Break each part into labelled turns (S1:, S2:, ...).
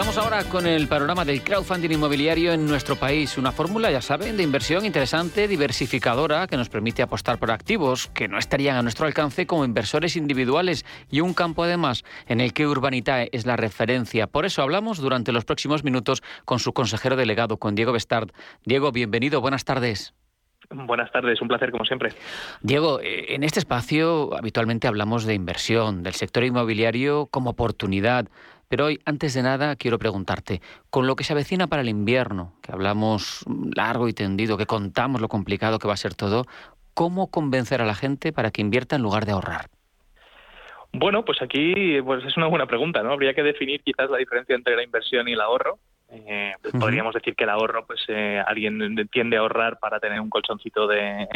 S1: Vamos ahora con el panorama del crowdfunding inmobiliario en nuestro país. Una fórmula, ya saben, de inversión interesante, diversificadora, que nos permite apostar por activos que no estarían a nuestro alcance como inversores individuales y un campo además en el que Urbanitae es la referencia. Por eso hablamos durante los próximos minutos con su consejero delegado, con Diego Bestard. Diego, bienvenido, buenas tardes.
S2: Buenas tardes, un placer como siempre.
S1: Diego, eh, en este espacio habitualmente hablamos de inversión, del sector inmobiliario como oportunidad. Pero hoy, antes de nada, quiero preguntarte, con lo que se avecina para el invierno, que hablamos largo y tendido, que contamos lo complicado que va a ser todo, ¿cómo convencer a la gente para que invierta en lugar de ahorrar?
S2: Bueno, pues aquí pues es una buena pregunta, ¿no? Habría que definir quizás la diferencia entre la inversión y el ahorro. Eh, pues podríamos decir que el ahorro, pues eh, alguien tiende a ahorrar para tener un colchoncito de,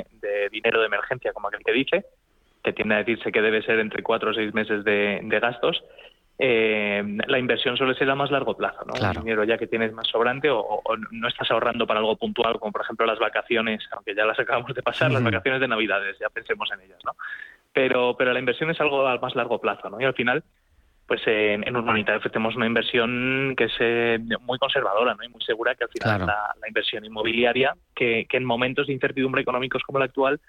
S2: dinero de emergencia, como aquel que dice, que tiende a decirse que debe ser entre cuatro o seis meses de gastos eh, la inversión suele ser a más largo plazo, ¿no? El dinero ya que tienes más sobrante o, no estás ahorrando para algo puntual, como por ejemplo las vacaciones, aunque ya las acabamos de pasar, las vacaciones de Navidades, ya pensemos en ellas, ¿no? Pero, pero la inversión es algo a más largo plazo, ¿no? Y al final, pues en, en Urbanita ofrecemos una inversión que es eh, muy conservadora, ¿no? Y muy segura que al final la, la, inversión inmobiliaria, que, que en momentos de incertidumbre económicos como el actual,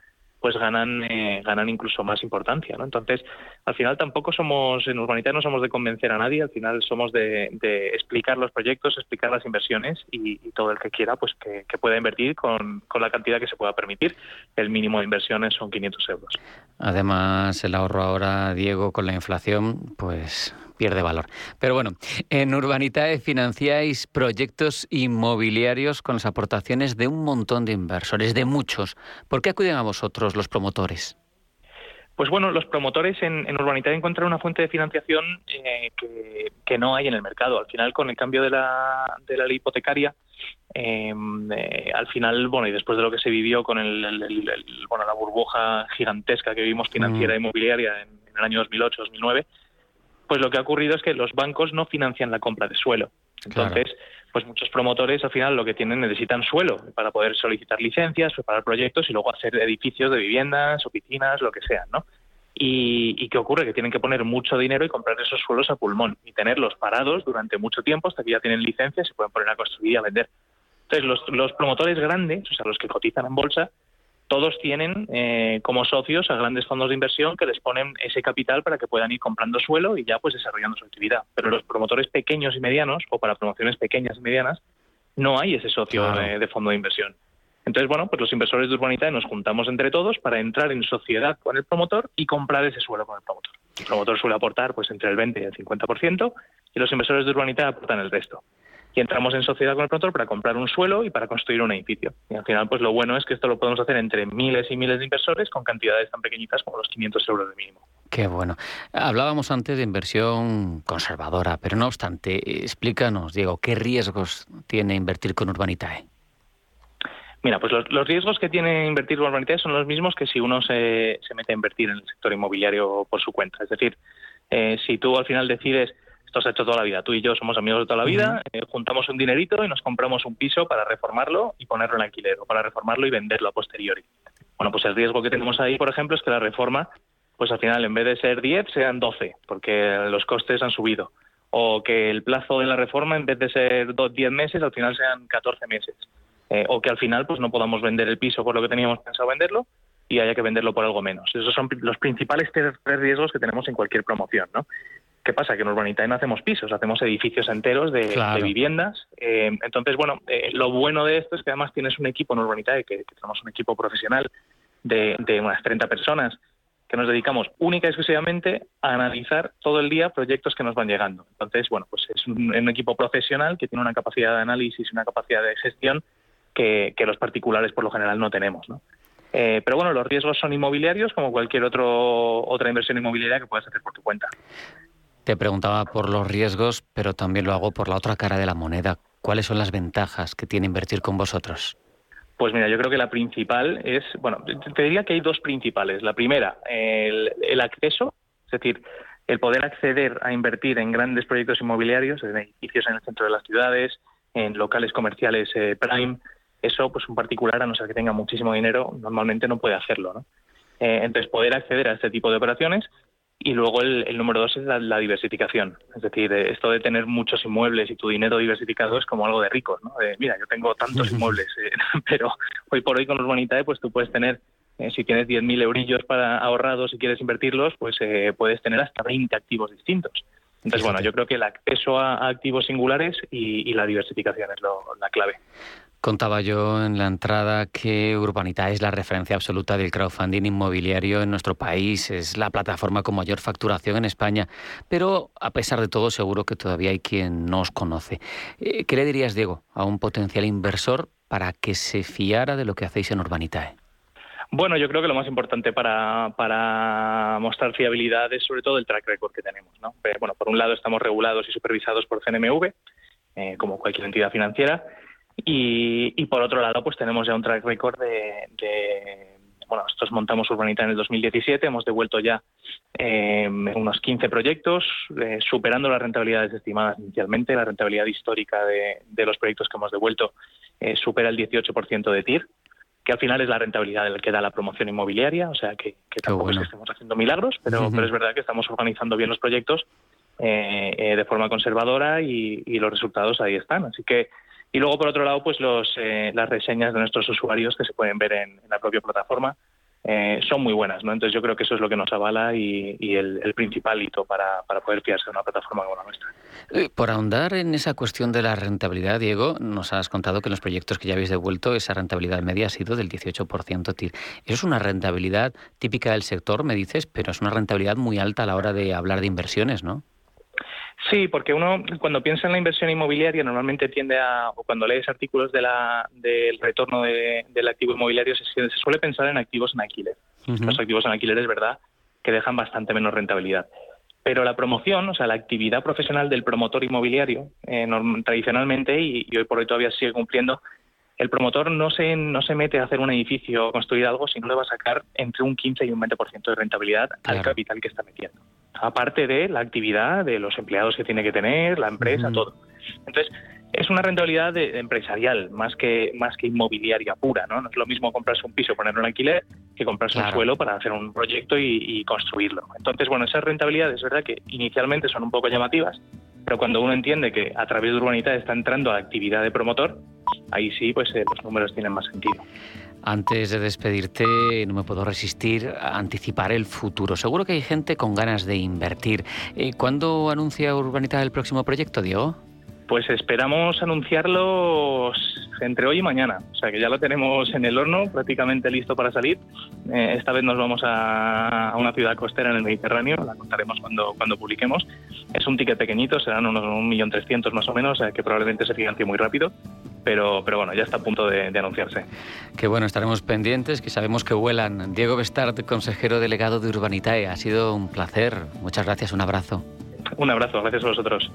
S2: pues ganan eh, ganan incluso más importancia, ¿no? Entonces, al final tampoco somos en Urbanita no somos de convencer a nadie, al final somos de, explicar los proyectos, explicar las inversiones y, todo el que quiera, pues que, pueda invertir con, con, la cantidad que se pueda permitir. El mínimo de inversiones son 500 euros.
S1: Además, el ahorro ahora, Diego, con la inflación, pues pierde valor. Pero bueno, en Urbanitae financiáis proyectos inmobiliarios con las aportaciones de un montón de inversores, de muchos. ¿Por qué acuden a vosotros los promotores?
S2: Pues bueno, los promotores en, en Urbanitae encuentran una fuente de financiación eh, que, no hay en el mercado. Al final, con el cambio de la, de la ley hipotecaria, em, eh, al final, bueno, y después de lo que se vivió con el, bueno, la burbuja gigantesca que vivimos financiera e inmobiliaria en, en el año 2008-2009, pues lo que ha ocurrido es que los bancos no financian la compra de suelo. Entonces, pues muchos promotores al final lo que tienen necesitan suelo para poder solicitar licencias, preparar proyectos y luego hacer edificios de viviendas, oficinas, lo que sea, ¿no? Y, qué ocurre? Que tienen que poner mucho dinero y comprar esos suelos a pulmón y tenerlos parados durante mucho tiempo hasta que ya tienen licencias y se pueden poner a construir y a vender. Entonces, los, los promotores grandes, o sea, los que cotizan en bolsa, todos tienen eh, como socios a grandes fondos de inversión que les ponen ese capital para que puedan ir comprando suelo y ya pues desarrollando su actividad. Pero los promotores pequeños y medianos o para promociones pequeñas y medianas no hay ese socio de, fondo de inversión. Entonces, bueno, pues los inversores de Urbanita nos juntamos entre todos para entrar en sociedad con el promotor y comprar ese suelo con el promotor. El promotor suele aportar pues entre el 20 y el 50% y los inversores de Urbanita aportan el resto y entramos en sociedad con el promotor para comprar un suelo y para construir un edificio. Y al final, pues lo bueno es que esto lo podemos hacer entre miles y miles de inversores con cantidades tan pequeñitas como los 500 euros de mínimo.
S1: Qué bueno. Hablábamos antes de inversión conservadora, pero no obstante, explícanos, Diego, ¿qué riesgos tiene invertir con Urbanitae?
S2: Mira, pues los, riesgos que tiene invertir con Urbanitae son los mismos que si uno se, se mete a invertir en el sector inmobiliario por su cuenta. Es decir, eh, si tú al final decides esto se ha hecho toda la vida. Tú y yo somos amigos de toda la vida, eh, juntamos un dinerito y nos compramos un piso para reformarlo y ponerlo en alquiler, o para reformarlo y venderlo a posteriori. Bueno, pues el riesgo que tenemos ahí, por ejemplo, es que la reforma, pues al final en vez de ser 10, sean 12, porque los costes han subido. O que el plazo de la reforma, en vez de ser 10 meses, al final sean 14 meses. Eh, o que al final pues no podamos vender el piso por lo que teníamos pensado venderlo y haya que venderlo por algo menos. Esos son los principales tres riesgos que tenemos en cualquier promoción, ¿no? ¿Qué pasa? Que en Urbanitae no hacemos pisos, hacemos edificios enteros de, viviendas. Eh, entonces, bueno, eh, lo bueno de esto es que además tienes un equipo en Urbanitae, que, tenemos un equipo profesional de, unas 30 personas, que nos dedicamos única y exclusivamente a analizar todo el día proyectos que nos van llegando. Entonces, bueno, pues es un, equipo profesional que tiene una capacidad de análisis, una capacidad de gestión que, los particulares por lo general no tenemos, ¿no? Eh, pero bueno, los riesgos son inmobiliarios como cualquier otro, otra inversión inmobiliaria que puedas hacer por tu cuenta.
S1: Te preguntaba por los riesgos, pero también lo hago por la otra cara de la moneda. ¿Cuáles son las ventajas que tiene invertir con vosotros?
S2: Pues mira, yo creo que la principal es, bueno, te diría que hay dos principales. La primera, el, acceso, es decir, el poder acceder a invertir en grandes proyectos inmobiliarios, en edificios en el centro de las ciudades, en locales comerciales eh, prime, eso pues un particular, a no ser que tenga muchísimo dinero, normalmente no puede hacerlo. ¿no? Eh, entonces, poder acceder a este tipo de operaciones y luego el, número dos es la, diversificación. Es decir, eh, esto de tener muchos inmuebles y tu dinero diversificado es como algo de ricos, ¿no? mira, yo tengo tantos inmuebles, pero hoy por hoy con Urbanitae pues tú puedes tener eh, si tienes 10.000 eurillos para ahorrados y quieres invertirlos, pues eh, puedes tener hasta 20 activos distintos. Entonces, bueno, yo creo que el acceso a, activos singulares y, la diversificación es la clave.
S1: Contaba yo en la entrada que Urbanita es la referencia absoluta del crowdfunding inmobiliario en nuestro país, es la plataforma con mayor facturación en España, pero a pesar de todo seguro que todavía hay quien no os conoce. Eh, ¿Qué le dirías, Diego, a un potencial inversor para que se fiara de lo que hacéis en Urbanitae?
S2: Bueno, yo creo que lo más importante para, para mostrar fiabilidad es sobre todo el track record que tenemos. ¿no? Eh, bueno, por un lado estamos regulados y supervisados por CNMV, eh, como cualquier entidad financiera, y, y, por otro lado pues tenemos ya un track record de, bueno, nosotros montamos Urbanita en el 2017, hemos devuelto ya eh, unos 15 proyectos, superando las rentabilidades estimadas inicialmente. La rentabilidad histórica de, de los proyectos que hemos devuelto supera el 18% de TIR, que al final es la rentabilidad que da la promoción inmobiliaria, o sea que, tampoco es que estemos haciendo milagros, pero, pero es verdad que estamos organizando bien los proyectos eh, eh, de forma conservadora y, los resultados ahí están. Así que y luego por otro lado pues los, eh, las reseñas de nuestros usuarios que se pueden ver en la propia plataforma eh, son muy buenas, ¿no? Entonces yo creo que eso es lo que nos avala y, el, principal hito para, poder fiarse de una plataforma como la nuestra.
S1: Eh, por ahondar en esa cuestión de la rentabilidad, Diego, nos has contado que en los proyectos que ya habéis devuelto esa rentabilidad media ha sido del 18% TIR. Eso es una rentabilidad típica del sector, me dices, pero es una rentabilidad muy alta a la hora de hablar de inversiones, ¿no?
S2: Sí, porque uno cuando piensa en la inversión inmobiliaria normalmente tiende a, o cuando lees artículos de la, del retorno del activo inmobiliario, se, suele pensar en activos en alquiler. Los activos en alquiler es verdad que dejan bastante menos rentabilidad. Pero la promoción, o sea, la actividad profesional del promotor inmobiliario, eh, tradicionalmente, y, hoy por hoy todavía sigue cumpliendo, el promotor no se, no se mete a hacer un edificio o construir algo si no le va a sacar entre un 15 y un 20% de rentabilidad al capital que está metiendo aparte de la actividad de los empleados que tiene que tener, la empresa, todo. Entonces, es una rentabilidad empresarial más que más que inmobiliaria pura, ¿no? No es lo mismo comprarse un piso y ponerlo en alquiler que comprarse un suelo para hacer un proyecto y, construirlo. Entonces, bueno, esas rentabilidades es verdad que inicialmente son un poco llamativas, pero cuando uno entiende que a través de Urbanita está entrando a la actividad de promotor, ahí sí, pues eh, los números tienen más sentido.
S1: Antes de despedirte, no me puedo resistir a anticipar el futuro. Seguro que hay gente con ganas de invertir. Eh, ¿Cuándo anuncia Urbanita el próximo proyecto, Diego?
S2: Pues esperamos anunciarlo entre hoy y mañana. O sea que ya lo tenemos en el horno, prácticamente listo para salir. Eh, esta vez nos vamos a, una ciudad costera en el Mediterráneo, la contaremos cuando, cuando publiquemos. Es un ticket pequeñito, serán unos 1.300.000 más o menos, que probablemente se financie muy rápido pero, pero bueno, ya está a punto de, anunciarse.
S1: Qué bueno, estaremos pendientes, que sabemos que vuelan. Diego Bestard, consejero delegado de Urbanitae, ha sido un placer. Muchas gracias, un abrazo.
S2: Un abrazo, gracias a vosotros.